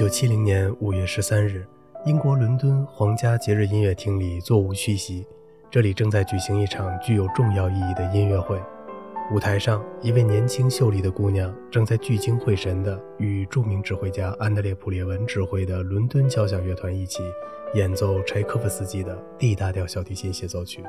九七零年五月十三日，英国伦敦皇家节日音乐厅里座无虚席，这里正在举行一场具有重要意义的音乐会。舞台上，一位年轻秀丽的姑娘正在聚精会神地与著名指挥家安德烈·普列文指挥的伦敦交响乐团一起演奏柴可夫斯基的 D 大调小提琴协奏曲。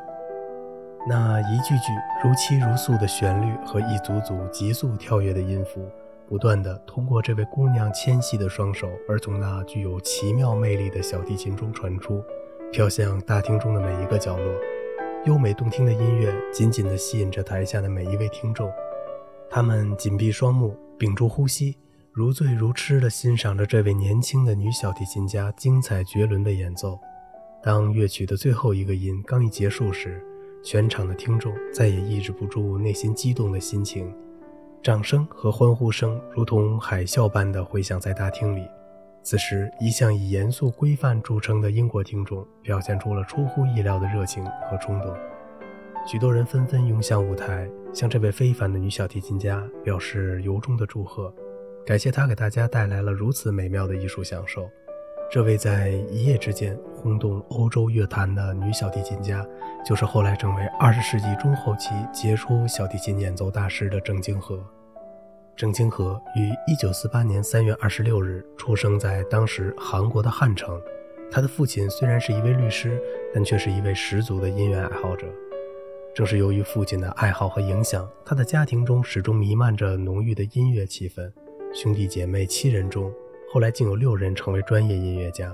那一句句如泣如诉的旋律和一组组急速跳跃的音符，不断的通过这位姑娘纤细的双手，而从那具有奇妙魅力的小提琴中传出，飘向大厅中的每一个角落。优美动听的音乐紧紧地吸引着台下的每一位听众，他们紧闭双目，屏住呼吸，如醉如痴地欣赏着这位年轻的女小提琴家精彩绝伦的演奏。当乐曲的最后一个音刚一结束时，全场的听众再也抑制不住内心激动的心情，掌声和欢呼声如同海啸般地回响在大厅里。此时，一向以严肃规范著称的英国听众表现出了出乎意料的热情和冲动，许多人纷纷涌向舞台，向这位非凡的女小提琴家表示由衷的祝贺，感谢她给大家带来了如此美妙的艺术享受。这位在一夜之间轰动欧洲乐坛的女小提琴家，就是后来成为二十世纪中后期杰出小提琴演奏大师的郑京和。郑京和于1948年3月26日出生在当时韩国的汉城。他的父亲虽然是一位律师，但却是一位十足的音乐爱好者。正是由于父亲的爱好和影响，他的家庭中始终弥漫着浓郁的音乐气氛。兄弟姐妹七人中，后来竟有六人成为专业音乐家，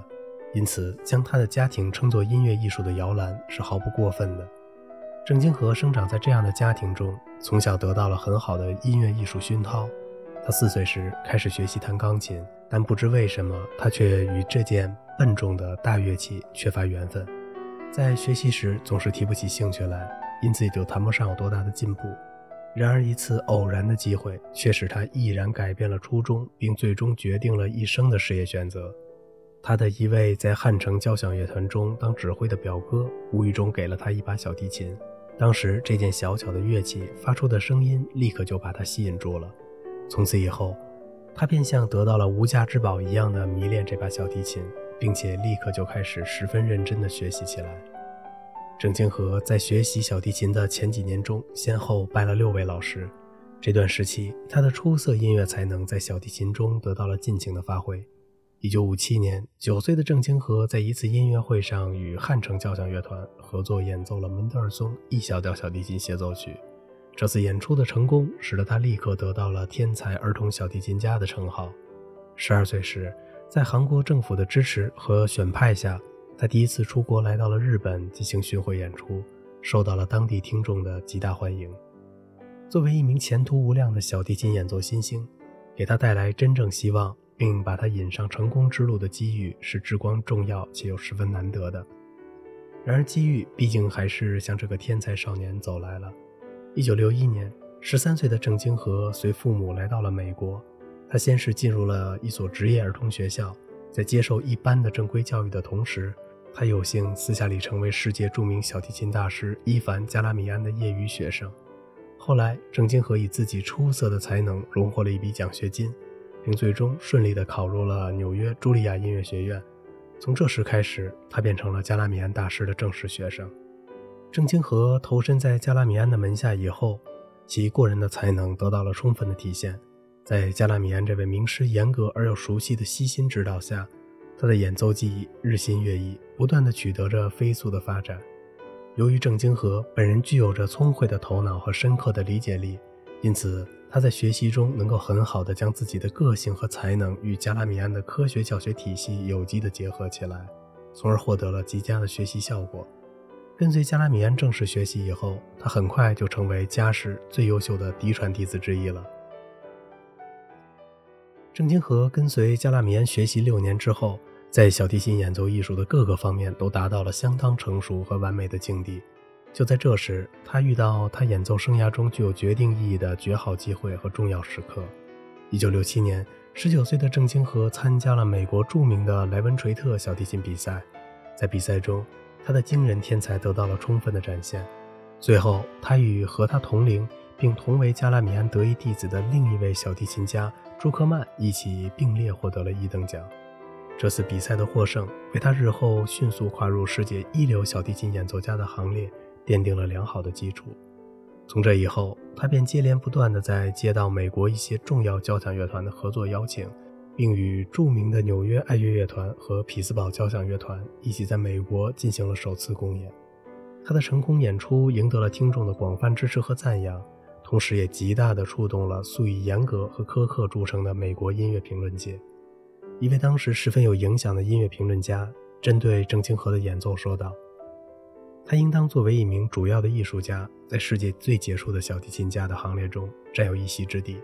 因此将他的家庭称作音乐艺术的摇篮是毫不过分的。郑京和生长在这样的家庭中，从小得到了很好的音乐艺术熏陶。他四岁时开始学习弹钢琴，但不知为什么，他却与这件笨重的大乐器缺乏缘分，在学习时总是提不起兴趣来，因此也就谈不上有多大的进步。然而，一次偶然的机会却使他毅然改变了初衷，并最终决定了一生的事业选择。他的一位在汉城交响乐团中当指挥的表哥，无意中给了他一把小提琴。当时，这件小巧的乐器发出的声音立刻就把他吸引住了。从此以后，他便像得到了无价之宝一样的迷恋这把小提琴，并且立刻就开始十分认真地学习起来。郑清和在学习小提琴的前几年中，先后拜了六位老师。这段时期，他的出色音乐才能在小提琴中得到了尽情的发挥。一九五七年，九岁的郑清和在一次音乐会上与汉城交响乐团合作演奏了门德尔松《E 小调小提琴协奏曲》。这次演出的成功，使得他立刻得到了“天才儿童小提琴家”的称号。十二岁时，在韩国政府的支持和选派下，他第一次出国来到了日本进行巡回演出，受到了当地听众的极大欢迎。作为一名前途无量的小提琴演奏新星，给他带来真正希望。并把他引上成功之路的机遇是至关重要且又十分难得的。然而，机遇毕竟还是向这个天才少年走来了。一九六一年，十三岁的郑京和随父母来到了美国。他先是进入了一所职业儿童学校，在接受一般的正规教育的同时，他有幸私下里成为世界著名小提琴大师伊凡·加拉米安的业余学生。后来，郑京和以自己出色的才能荣获了一笔奖学金。并最终顺利地考入了纽约茱莉亚音乐学院。从这时开始，他变成了加拉米安大师的正式学生。郑清和投身在加拉米安的门下以后，其过人的才能得到了充分的体现。在加拉米安这位名师严格而又熟悉的悉心指导下，他的演奏技艺日新月异，不断的取得着飞速的发展。由于郑京和本人具有着聪慧的头脑和深刻的理解力，因此。他在学习中能够很好的将自己的个性和才能与加拉米安的科学教学体系有机的结合起来，从而获得了极佳的学习效果。跟随加拉米安正式学习以后，他很快就成为家世最优秀的嫡传弟子之一了。郑经和跟随加拉米安学习六年之后，在小提琴演奏艺术的各个方面都达到了相当成熟和完美的境地。就在这时，他遇到他演奏生涯中具有决定意义的绝好机会和重要时刻。一九六七年，十九岁的郑清和参加了美国著名的莱文垂特小提琴比赛，在比赛中，他的惊人天才得到了充分的展现。最后，他与和他同龄并同为加拉米安得意弟子的另一位小提琴家朱克曼一起并列获得了一等奖。这次比赛的获胜，为他日后迅速跨入世界一流小提琴演奏家的行列奠定了良好的基础。从这以后，他便接连不断地在接到美国一些重要交响乐团的合作邀请，并与著名的纽约爱乐乐团和匹兹堡交响乐团一起在美国进行了首次公演。他的成功演出赢得了听众的广泛支持和赞扬，同时也极大地触动了素以严格和苛刻著称的美国音乐评论界。一位当时十分有影响的音乐评论家针对郑清河的演奏说道：“他应当作为一名主要的艺术家，在世界最杰出的小提琴家的行列中占有一席之地。”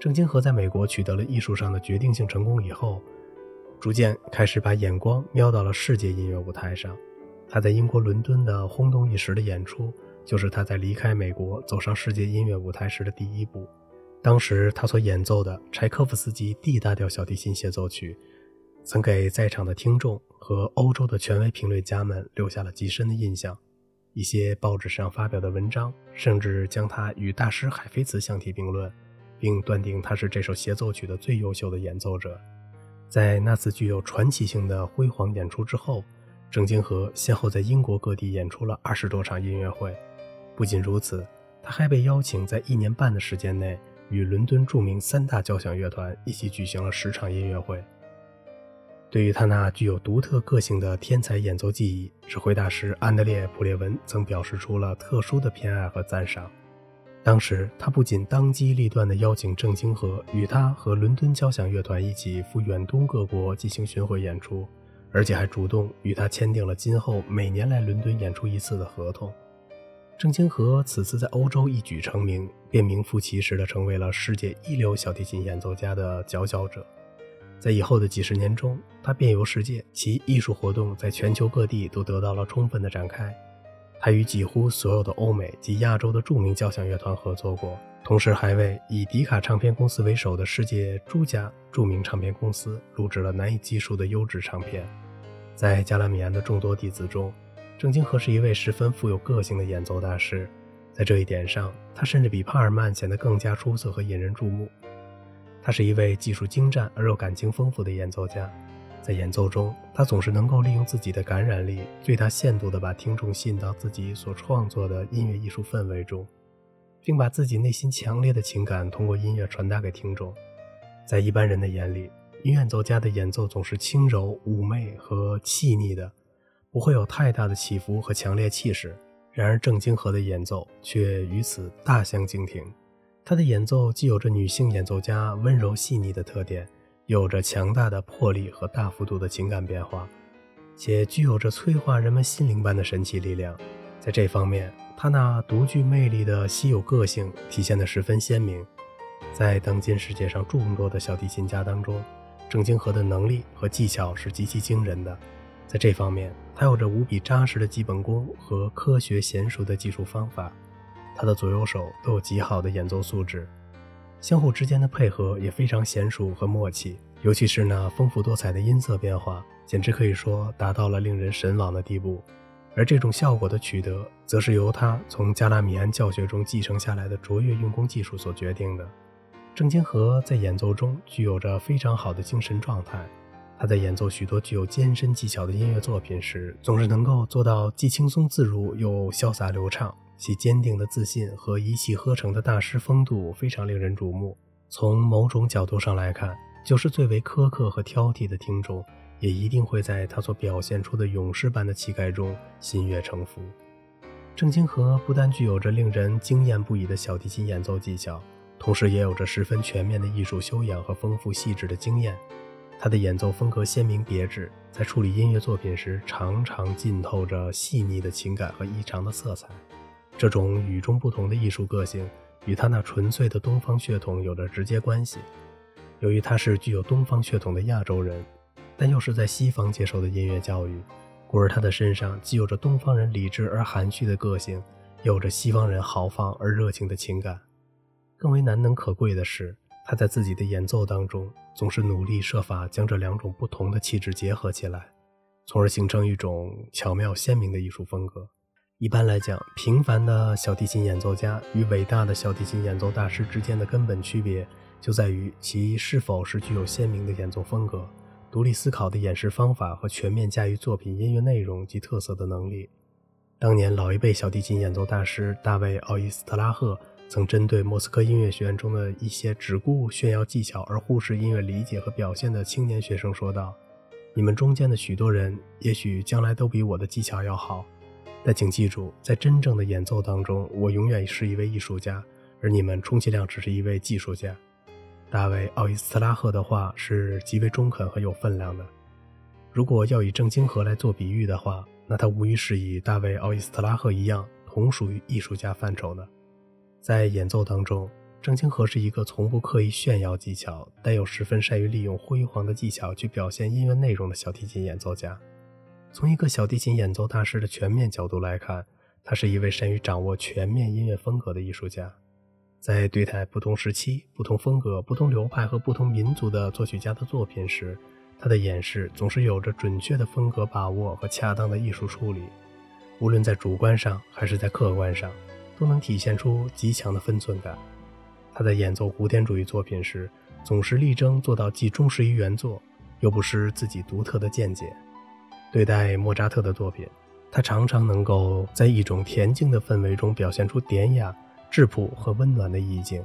郑清河在美国取得了艺术上的决定性成功以后，逐渐开始把眼光瞄到了世界音乐舞台上。他在英国伦敦的轰动一时的演出，就是他在离开美国走上世界音乐舞台时的第一步。当时他所演奏的柴可夫斯基 D 大调小提琴协奏曲，曾给在场的听众和欧洲的权威评论家们留下了极深的印象。一些报纸上发表的文章，甚至将他与大师海菲茨相提并论，并断定他是这首协奏曲的最优秀的演奏者。在那次具有传奇性的辉煌演出之后，郑京和先后在英国各地演出了二十多场音乐会。不仅如此，他还被邀请在一年半的时间内。与伦敦著名三大交响乐团一起举行了十场音乐会。对于他那具有独特个性的天才演奏技艺，指挥大师安德烈·普列文曾表示出了特殊的偏爱和赞赏。当时，他不仅当机立断地邀请郑清和与他和伦敦交响乐团一起赴远东各国进行巡回演出，而且还主动与他签订了今后每年来伦敦演出一次的合同。郑清和此次在欧洲一举成名，便名副其实地成为了世界一流小提琴演奏家的佼佼者。在以后的几十年中，他遍游世界，其艺术活动在全球各地都得到了充分的展开。他与几乎所有的欧美及亚洲的著名交响乐团合作过，同时还为以迪卡唱片公司为首的世界诸家著名唱片公司录制了难以计数的优质唱片。在加拉米安的众多弟子中，郑京和是一位十分富有个性的演奏大师，在这一点上，他甚至比帕尔曼显得更加出色和引人注目。他是一位技术精湛而又感情丰富的演奏家，在演奏中，他总是能够利用自己的感染力，最大限度地把听众吸引到自己所创作的音乐艺术氛围中，并把自己内心强烈的情感通过音乐传达给听众。在一般人的眼里，音乐演奏家的演奏总是轻柔、妩媚和细腻的。不会有太大的起伏和强烈气势，然而郑京和的演奏却与此大相径庭。他的演奏既有着女性演奏家温柔细腻的特点，有着强大的魄力和大幅度的情感变化，且具有着催化人们心灵般的神奇力量。在这方面，他那独具魅力的稀有个性体现得十分鲜明。在当今世界上众多的小提琴家当中，郑京和的能力和技巧是极其惊人的。在这方面，他有着无比扎实的基本功和科学娴熟的技术方法，他的左右手都有极好的演奏素质，相互之间的配合也非常娴熟和默契。尤其是那丰富多彩的音色变化，简直可以说达到了令人神往的地步。而这种效果的取得，则是由他从加拉米安教学中继承下来的卓越用功技术所决定的。郑金和在演奏中具有着非常好的精神状态。他在演奏许多具有艰深技巧的音乐作品时，总是能够做到既轻松自如又潇洒流畅。其坚定的自信和一气呵成的大师风度非常令人瞩目。从某种角度上来看，就是最为苛刻和挑剔的听众，也一定会在他所表现出的勇士般的气概中心悦诚服。郑清和不但具有着令人惊艳不已的小提琴演奏技巧，同时也有着十分全面的艺术修养和丰富细致的经验。他的演奏风格鲜明别致，在处理音乐作品时，常常浸透着细腻的情感和异常的色彩。这种与众不同的艺术个性，与他那纯粹的东方血统有着直接关系。由于他是具有东方血统的亚洲人，但又是在西方接受的音乐教育，故而他的身上既有着东方人理智而含蓄的个性，有着西方人豪放而热情的情感。更为难能可贵的是。他在自己的演奏当中，总是努力设法将这两种不同的气质结合起来，从而形成一种巧妙鲜明的艺术风格。一般来讲，平凡的小提琴演奏家与伟大的小提琴演奏大师之间的根本区别，就在于其是否是具有鲜明的演奏风格，独立思考的演示方法和全面驾驭作品音乐内容及特色的能力。当年老一辈小提琴演奏大师大卫·奥伊斯特拉赫曾针对莫斯科音乐学院中的一些只顾炫耀技巧而忽视音乐理解和表现的青年学生说道：“你们中间的许多人也许将来都比我的技巧要好，但请记住，在真正的演奏当中，我永远是一位艺术家，而你们充其量只是一位技术家。”大卫·奥伊斯特拉赫的话是极为中肯和有分量的。如果要以郑清河来做比喻的话，那他无疑是以大卫·奥伊斯特拉赫一样，同属于艺术家范畴的。在演奏当中，郑清和是一个从不刻意炫耀技巧，但又十分善于利用辉煌的技巧去表现音乐内容的小提琴演奏家。从一个小提琴演奏大师的全面角度来看，他是一位善于掌握全面音乐风格的艺术家。在对待不同时期、不同风格、不同流派和不同民族的作曲家的作品时，他的演示总是有着准确的风格把握和恰当的艺术处理，无论在主观上还是在客观上，都能体现出极强的分寸感。他在演奏古典主义作品时，总是力争做到既忠实于原作，又不失自己独特的见解。对待莫扎特的作品，他常常能够在一种恬静的氛围中表现出典雅、质朴和温暖的意境；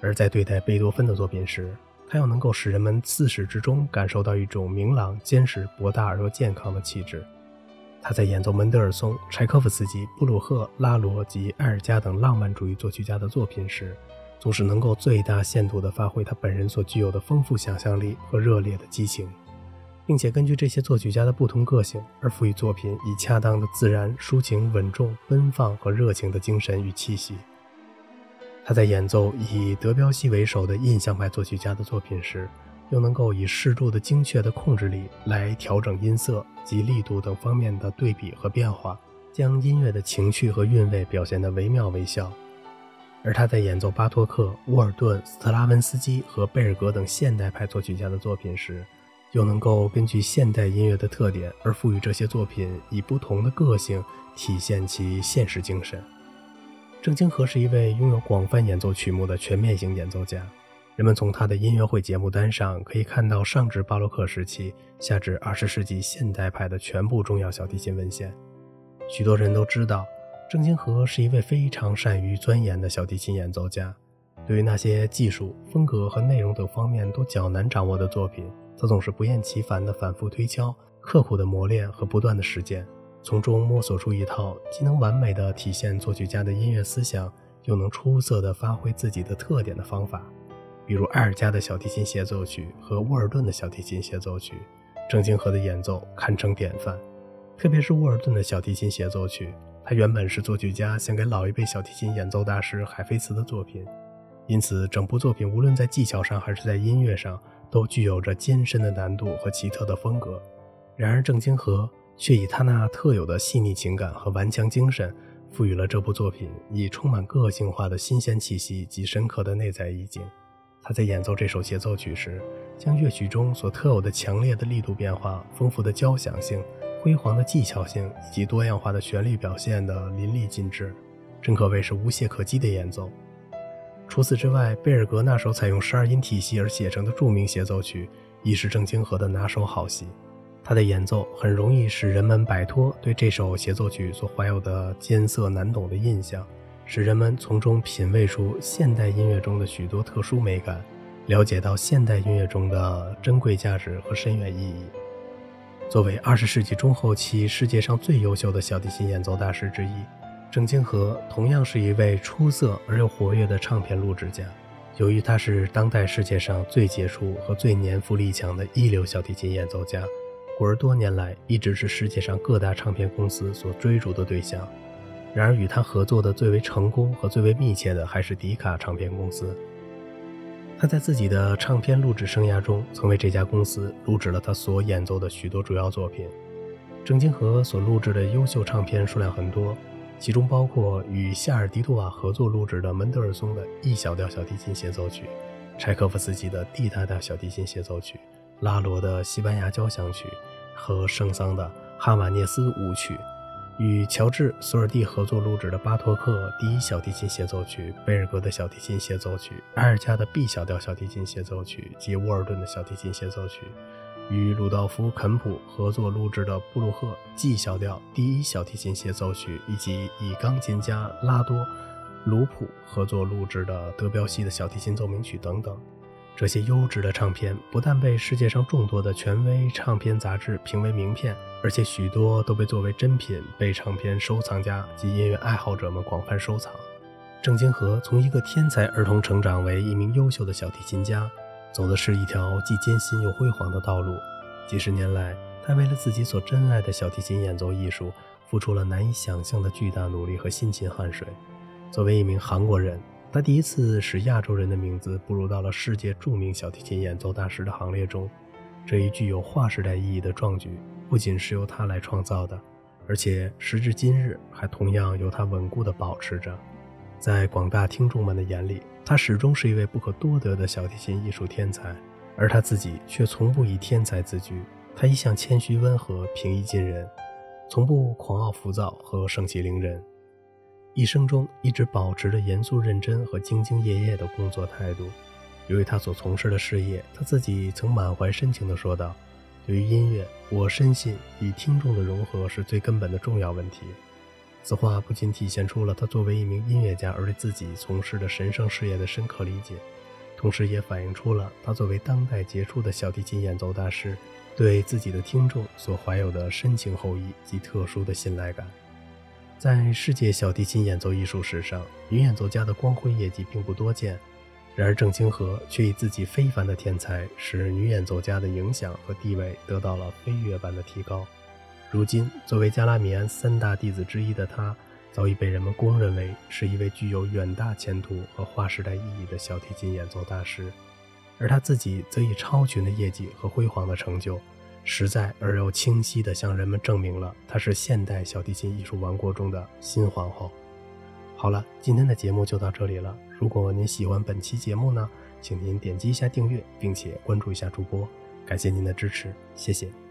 而在对待贝多芬的作品时，他要能够使人们自始至终感受到一种明朗、坚实、博大而又健康的气质。他在演奏门德尔松、柴可夫斯基、布鲁赫、拉罗及埃尔加等浪漫主义作曲家的作品时，总是能够最大限度地发挥他本人所具有的丰富想象力和热烈的激情，并且根据这些作曲家的不同个性而赋予作品以恰当的自然、抒情、稳重、奔放和热情的精神与气息。他在演奏以德彪西为首的印象派作曲家的作品时，又能够以适度的精确的控制力来调整音色及力度等方面的对比和变化，将音乐的情绪和韵味表现得惟妙惟肖。而他在演奏巴托克、沃尔顿、斯特拉文斯基和贝尔格等现代派作曲家的作品时，又能够根据现代音乐的特点而赋予这些作品以不同的个性，体现其现实精神。郑清和是一位拥有广泛演奏曲目的全面型演奏家。人们从他的音乐会节目单上可以看到上至巴洛克时期，下至二十世纪现代派的全部重要小提琴文献。许多人都知道，郑清和是一位非常善于钻研的小提琴演奏家。对于那些技术、风格和内容等方面都较难掌握的作品，他总是不厌其烦地反复推敲、刻苦的磨练和不断的实践。从中摸索出一套既能完美的体现作曲家的音乐思想，又能出色的发挥自己的特点的方法。比如埃尔加的小提琴协奏曲和沃尔顿的小提琴协奏曲，郑清和的演奏堪称典范。特别是沃尔顿的小提琴协奏曲，它原本是作曲家献给老一辈小提琴演奏大师海菲茨的作品，因此整部作品无论在技巧上还是在音乐上，都具有着艰深的难度和奇特的风格。然而郑清和。却以他那特有的细腻情感和顽强精神，赋予了这部作品以充满个性化的新鲜气息及深刻的内在意境。他在演奏这首协奏曲时，将乐曲中所特有的强烈的力度变化、丰富的交响性、辉煌的技巧性以及多样化的旋律表现得淋漓尽致，真可谓是无懈可击的演奏。除此之外，贝尔格那首采用十二音体系而写成的著名协奏曲，亦是郑清和的拿手好戏。他的演奏很容易使人们摆脱对这首协奏曲所怀有的艰涩难懂的印象，使人们从中品味出现代音乐中的许多特殊美感，了解到现代音乐中的珍贵价值和深远意义。作为二十世纪中后期世界上最优秀的小提琴演奏大师之一，郑清和同样是一位出色而又活跃的唱片录制家。由于他是当代世界上最杰出和最年富力强的一流小提琴演奏家。故而多年来一直是世界上各大唱片公司所追逐的对象。然而与他合作的最为成功和最为密切的还是迪卡唱片公司。他在自己的唱片录制生涯中，曾为这家公司录制了他所演奏的许多主要作品。郑金和所录制的优秀唱片数量很多，其中包括与夏尔·迪杜瓦合作录制的门德尔松的 E 小调小提琴协奏曲、柴可夫斯基的 D 大调小提琴协奏曲。拉罗的西班牙交响曲和圣桑的哈瓦涅斯舞曲，与乔治·索尔蒂合作录制的巴托克第一小提琴协奏曲、贝尔格的小提琴协奏曲、埃尔加的 B 小调小提琴协奏曲及沃尔顿的小提琴协奏曲，与鲁道夫·肯普合作录制的布鲁赫 G 小调第一小提琴协奏曲，以及以钢琴家拉多·鲁普合作录制的德彪西的小提琴奏鸣曲等等。这些优质的唱片不但被世界上众多的权威唱片杂志评为名片，而且许多都被作为珍品被唱片收藏家及音乐爱好者们广泛收藏。郑金河从一个天才儿童成长为一名优秀的小提琴家，走的是一条既艰辛又辉煌的道路。几十年来，他为了自己所珍爱的小提琴演奏艺术，付出了难以想象的巨大努力和辛勤汗水。作为一名韩国人。他第一次使亚洲人的名字步入到了世界著名小提琴演奏大师的行列中，这一具有划时代意义的壮举，不仅是由他来创造的，而且时至今日还同样由他稳固地保持着。在广大听众们的眼里，他始终是一位不可多得的小提琴艺术天才，而他自己却从不以天才自居。他一向谦虚温和、平易近人，从不狂傲浮躁和盛气凌人。一生中一直保持着严肃认真和兢兢业业的工作态度。由于他所从事的事业，他自己曾满怀深情地说道：“对于音乐，我深信与听众的融合是最根本的重要问题。”此话不仅体现出了他作为一名音乐家而对自己从事的神圣事业的深刻理解，同时也反映出了他作为当代杰出的小提琴演奏大师对自己的听众所怀有的深情厚谊及特殊的信赖感。在世界小提琴演奏艺术史上，女演奏家的光辉业绩并不多见。然而，郑清河却以自己非凡的天才，使女演奏家的影响和地位得到了飞跃般的提高。如今，作为加拉米安三大弟子之一的他，早已被人们公认为是一位具有远大前途和划时代意义的小提琴演奏大师。而他自己则以超群的业绩和辉煌的成就。实在而又清晰地向人们证明了她是现代小提琴艺术王国中的新皇后。好了，今天的节目就到这里了。如果您喜欢本期节目呢，请您点击一下订阅，并且关注一下主播，感谢您的支持，谢谢。